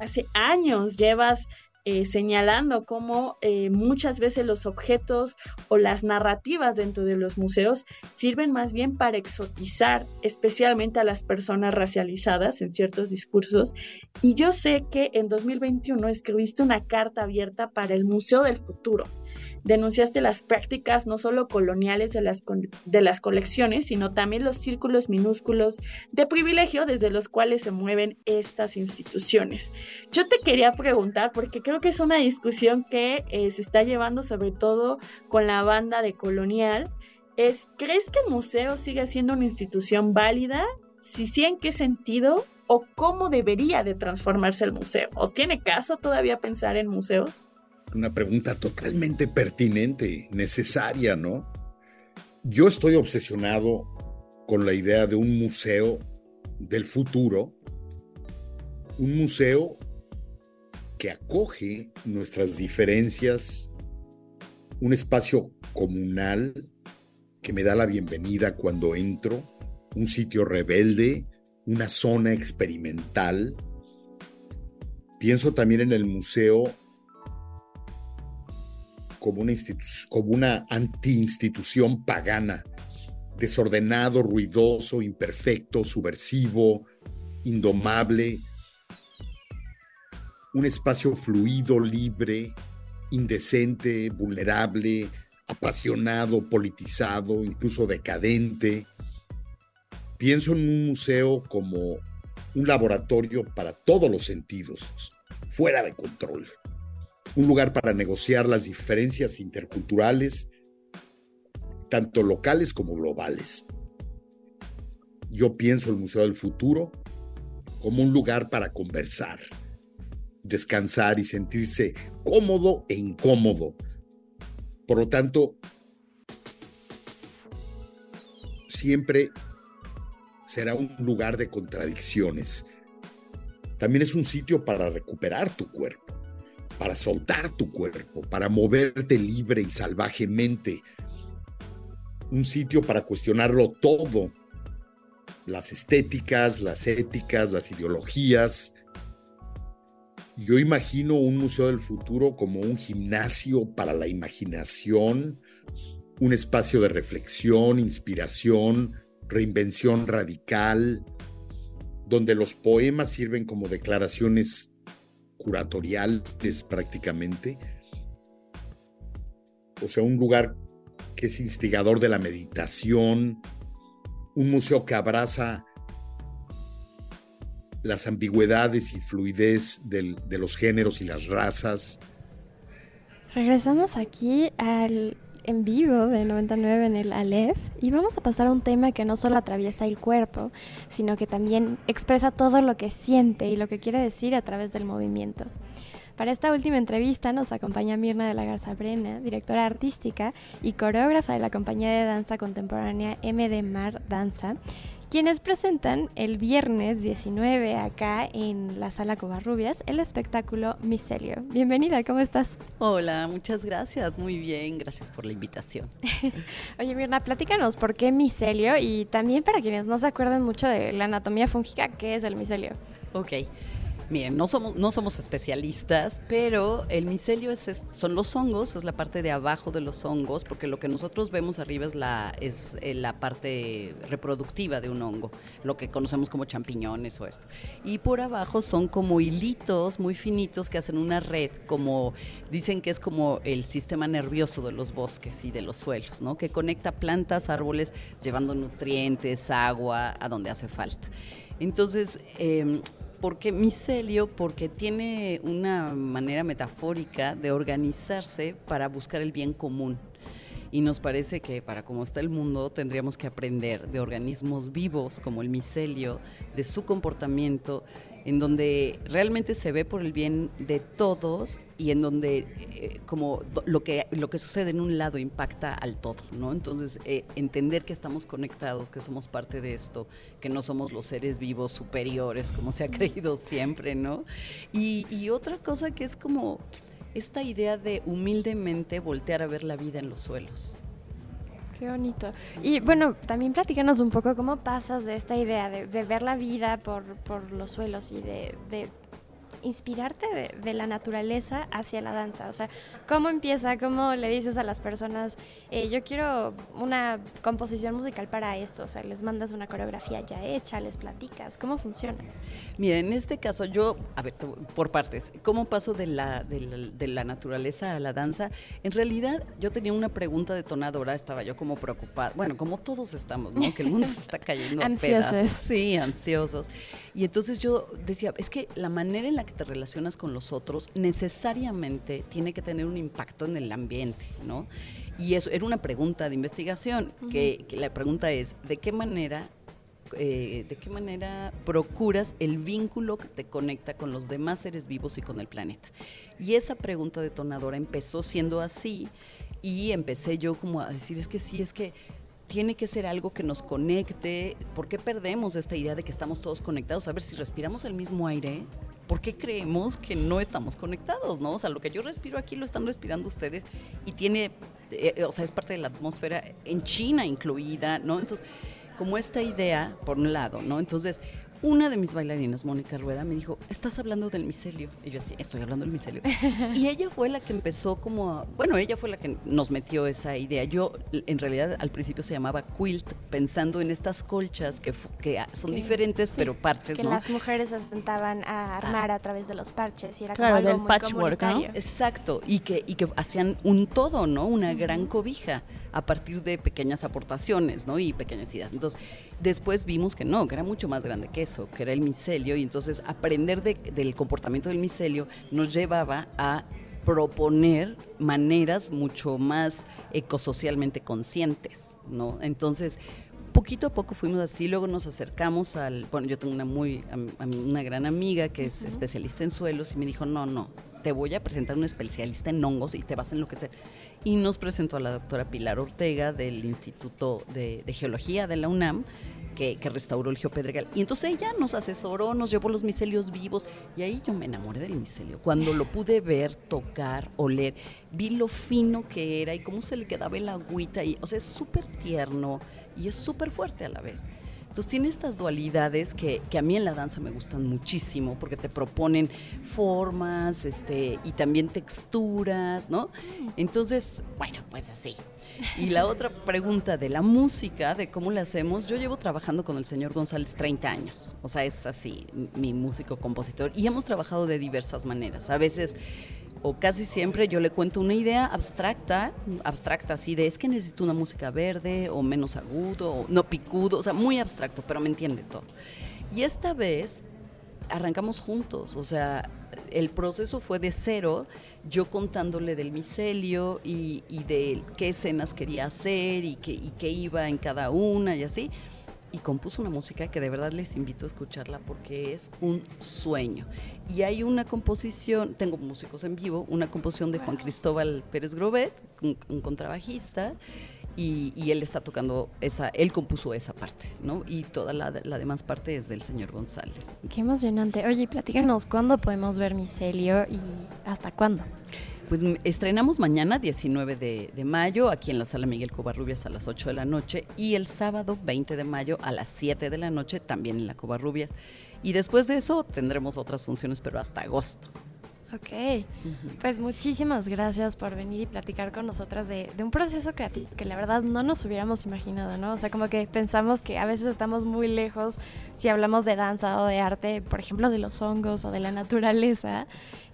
hace años llevas eh, señalando cómo eh, muchas veces los objetos o las narrativas dentro de los museos sirven más bien para exotizar especialmente a las personas racializadas en ciertos discursos. Y yo sé que en 2021 escribiste una carta abierta para el Museo del Futuro denunciaste las prácticas no solo coloniales de las, de las colecciones, sino también los círculos minúsculos de privilegio desde los cuales se mueven estas instituciones. Yo te quería preguntar, porque creo que es una discusión que eh, se está llevando sobre todo con la banda de colonial, es, ¿crees que el museo sigue siendo una institución válida? Si sí, ¿en qué sentido? o cómo debería de transformarse el museo? ¿O tiene caso todavía pensar en museos? Una pregunta totalmente pertinente, necesaria, ¿no? Yo estoy obsesionado con la idea de un museo del futuro, un museo que acoge nuestras diferencias, un espacio comunal que me da la bienvenida cuando entro, un sitio rebelde, una zona experimental. Pienso también en el museo como una, como una anti-institución pagana, desordenado, ruidoso, imperfecto, subversivo, indomable, un espacio fluido, libre, indecente, vulnerable, apasionado, politizado, incluso decadente. Pienso en un museo como un laboratorio para todos los sentidos, fuera de control. Un lugar para negociar las diferencias interculturales, tanto locales como globales. Yo pienso el Museo del Futuro como un lugar para conversar, descansar y sentirse cómodo e incómodo. Por lo tanto, siempre será un lugar de contradicciones. También es un sitio para recuperar tu cuerpo, para soltar tu cuerpo, para moverte libre y salvajemente. Un sitio para cuestionarlo todo, las estéticas, las éticas, las ideologías, yo imagino un museo del futuro como un gimnasio para la imaginación, un espacio de reflexión, inspiración, reinvención radical, donde los poemas sirven como declaraciones curatoriales prácticamente. O sea, un lugar que es instigador de la meditación, un museo que abraza las ambigüedades y fluidez de los géneros y las razas. Regresamos aquí al en vivo de 99 en el Aleph y vamos a pasar a un tema que no solo atraviesa el cuerpo, sino que también expresa todo lo que siente y lo que quiere decir a través del movimiento. Para esta última entrevista nos acompaña Mirna de la Garza Brena, directora artística y coreógrafa de la compañía de danza contemporánea MD Mar Danza, quienes presentan el viernes 19 acá en la Sala Covarrubias el espectáculo Micelio. Bienvenida, ¿cómo estás? Hola, muchas gracias, muy bien, gracias por la invitación. (laughs) Oye, Mirna, platícanos por qué Micelio y también para quienes no se acuerdan mucho de la anatomía fúngica, ¿qué es el Micelio? Ok. Miren, no somos, no somos especialistas, pero el micelio son los hongos, es la parte de abajo de los hongos, porque lo que nosotros vemos arriba es la, es eh, la parte reproductiva de un hongo, lo que conocemos como champiñones o esto. Y por abajo son como hilitos muy finitos que hacen una red, como dicen que es como el sistema nervioso de los bosques y de los suelos, ¿no? que conecta plantas, árboles, llevando nutrientes, agua a donde hace falta. Entonces, eh, ¿Por qué micelio? Porque tiene una manera metafórica de organizarse para buscar el bien común. Y nos parece que para cómo está el mundo tendríamos que aprender de organismos vivos como el micelio, de su comportamiento, en donde realmente se ve por el bien de todos y en donde eh, como lo que, lo que sucede en un lado impacta al todo, ¿no? Entonces, eh, entender que estamos conectados, que somos parte de esto, que no somos los seres vivos superiores, como se ha creído siempre, ¿no? Y, y otra cosa que es como esta idea de humildemente voltear a ver la vida en los suelos. Qué bonito. Y bueno, también platícanos un poco cómo pasas de esta idea de, ver la vida por, por, los suelos y de, de inspirarte de, la naturaleza hacia la danza? O sea, ¿cómo empieza? ¿Cómo le dices a las personas, eh, yo quiero una composición musical para esto? O sea, les mandas una coreografía ya hecha, les platicas, ¿cómo funciona? Mira, en este caso yo, a ver, por partes, ¿cómo paso de la, de la, naturaleza a la danza? En realidad yo tenía una pregunta detonadora, estaba yo como preocupada, bueno, como todos estamos, ¿no? Que el mundo se está (laughs) cayendo a pedazos. Sí, ansiosos. Y entonces yo decía, es que la manera en la que te relacionas con los otros necesariamente tiene que tener un impacto en el ambiente, ¿no? Y eso era una pregunta de investigación, que, la pregunta es, ¿de qué manera eh, de qué manera procuras el vínculo que te conecta con los demás seres vivos y con el planeta. Y esa pregunta detonadora empezó siendo así y empecé yo como a decir, es que sí, es que tiene que ser algo que nos conecte. ¿Por qué perdemos esta idea de que estamos todos conectados? A ver, si respiramos el mismo aire, ¿por qué creemos que no estamos conectados? ¿no? O sea, lo que yo respiro aquí lo están respirando ustedes y tiene, eh, o sea, es parte de la atmósfera en China incluida, ¿no? Entonces, como esta idea, por un lado, ¿no? Entonces, una de mis bailarinas, Mónica Rueda, me dijo, estás hablando del micelio. Y yo así, estoy hablando del micelio. (laughs) y ella fue la que empezó como, a, bueno, ella fue la que nos metió esa idea. Yo, en realidad, al principio se llamaba quilt, pensando en estas colchas que, que son diferentes, pero parches, que las mujeres se sentaban a armar a través de los parches y era claro, como del algo muy patchwork, ¿no? Exacto, y que, y que hacían un todo, ¿no? Una gran cobija a partir de pequeñas aportaciones, ¿no? Y pequeñas ideas. Entonces, después vimos que no, que era mucho más grande que eso, que era el micelio, y entonces aprender de- del comportamiento del micelio nos llevaba a proponer maneras mucho más ecosocialmente conscientes, ¿no? Entonces, poquito a poco fuimos así, luego nos acercamos al, bueno, yo tengo una muy, una gran amiga que es especialista en suelos y me dijo, no, no, te voy a presentar un especialista en hongos y te vas a enloquecer. Y nos presentó a la doctora Pilar Ortega del Instituto de, Geología de la UNAM, que, que restauró el Geopedregal. Y entonces ella nos asesoró, nos llevó los micelios vivos y ahí yo me enamoré del micelio. Cuando lo pude ver, tocar, oler, vi lo fino que era y cómo se le quedaba el agüita. Y, o sea, es súper tierno y es súper fuerte a la vez. Entonces tiene estas dualidades que, que a mí en la danza me gustan muchísimo porque te proponen formas este, y también texturas, ¿no? Entonces, bueno, pues así. Y la otra pregunta de la música, de cómo la hacemos, yo llevo trabajando con el señor González 30 años, o sea, es así, mi músico compositor, y hemos trabajado de diversas maneras. A veces o casi siempre yo le cuento una idea abstracta, abstracta así de es que necesito una música verde o menos agudo, o no picudo, o sea, muy abstracto, pero me entiende todo. Y esta vez arrancamos juntos, o sea, el proceso fue de cero, yo contándole del micelio y, de qué escenas quería hacer y qué, y qué iba en cada una y así. Y compuso una música que de verdad les invito a escucharla porque es un sueño. Y hay una composición, tengo músicos en vivo, una composición de Juan Cristóbal Pérez Grobet, un, un contrabajista, y, y él está tocando esa, él compuso esa parte, ¿no? Y toda la, la demás parte es del señor González. Qué emocionante. Oye, platícanos, ¿cuándo podemos ver Micelio y hasta cuándo? Pues estrenamos mañana, 19 de, de mayo, aquí en la Sala Miguel Covarrubias a las 8 de la noche y el sábado, 20 de mayo, a las 7 de la noche, también en la Covarrubias. Y después de eso tendremos otras funciones, pero hasta agosto. Ok, pues muchísimas gracias por venir y platicar con nosotras de, de un proceso creativo que la verdad no nos hubiéramos imaginado, ¿no? O sea, como que pensamos que a veces estamos muy lejos si hablamos de danza o de arte, por ejemplo, de los hongos o de la naturaleza.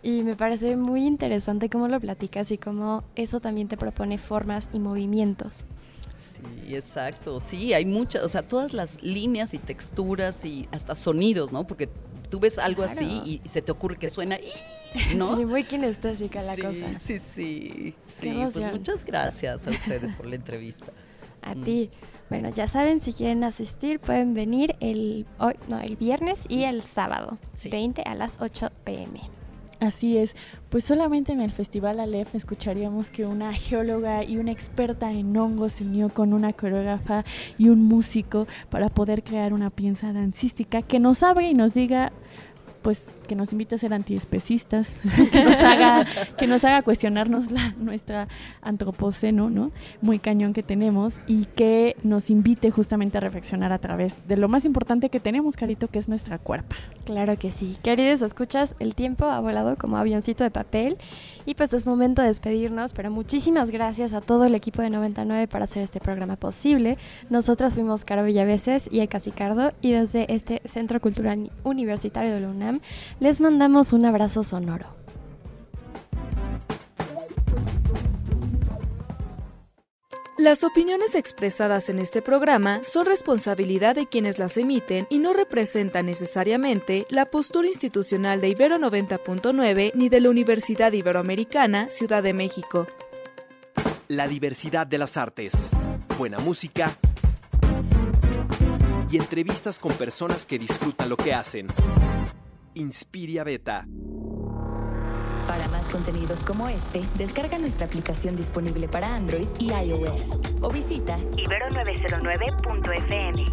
Y me parece muy interesante cómo lo platicas y cómo eso también te propone formas y movimientos. Sí, exacto. Sí, hay muchas, o sea, todas las líneas y texturas y hasta sonidos, ¿no? Porque tú ves algo así y, y se te ocurre que suena, "Ih", (laughs) ¿no? Sí, muy kinestésica la sí, cosa. Sí, sí, sí. Pues muchas gracias a ustedes por la entrevista. A Mm. ti. Bueno, ya saben, si quieren asistir, pueden venir el, hoy, no, el viernes y el sábado, Sí. 20 a las 8 pm. Así es, pues solamente en el Festival Aleph escucharíamos que una geóloga y una experta en hongos se unió con una coreógrafa y un músico para poder crear una pieza dancística que nos abre y nos diga, pues que nos invite a ser antiespecistas, (laughs) que nos haga, que nos haga cuestionarnos la, nuestra antropoceno, ¿no? Muy cañón que tenemos y que nos invite justamente a reflexionar a través de lo más importante que tenemos, Carito, que es nuestra cuerpa. Claro que sí. Queridos, escuchas, el tiempo ha volado como avioncito de papel y pues es momento de despedirnos, pero muchísimas gracias a todo el equipo de 99 para hacer este programa posible. Nosotras fuimos Caro Villaveses y Eka Sicardo y desde este Centro Cultural Universitario de la UNAM les mandamos un abrazo sonoro. Las opiniones expresadas en este programa son responsabilidad de quienes las emiten y no representan necesariamente la postura institucional de Ibero 90.9 ni de la Universidad Iberoamericana, Ciudad de México. La diversidad de las artes. Buena música. y entrevistas con personas que disfrutan lo que hacen. Inspiria Beta. Para más contenidos como este, descarga nuestra aplicación disponible para Android y iOS o visita ibero909.fm.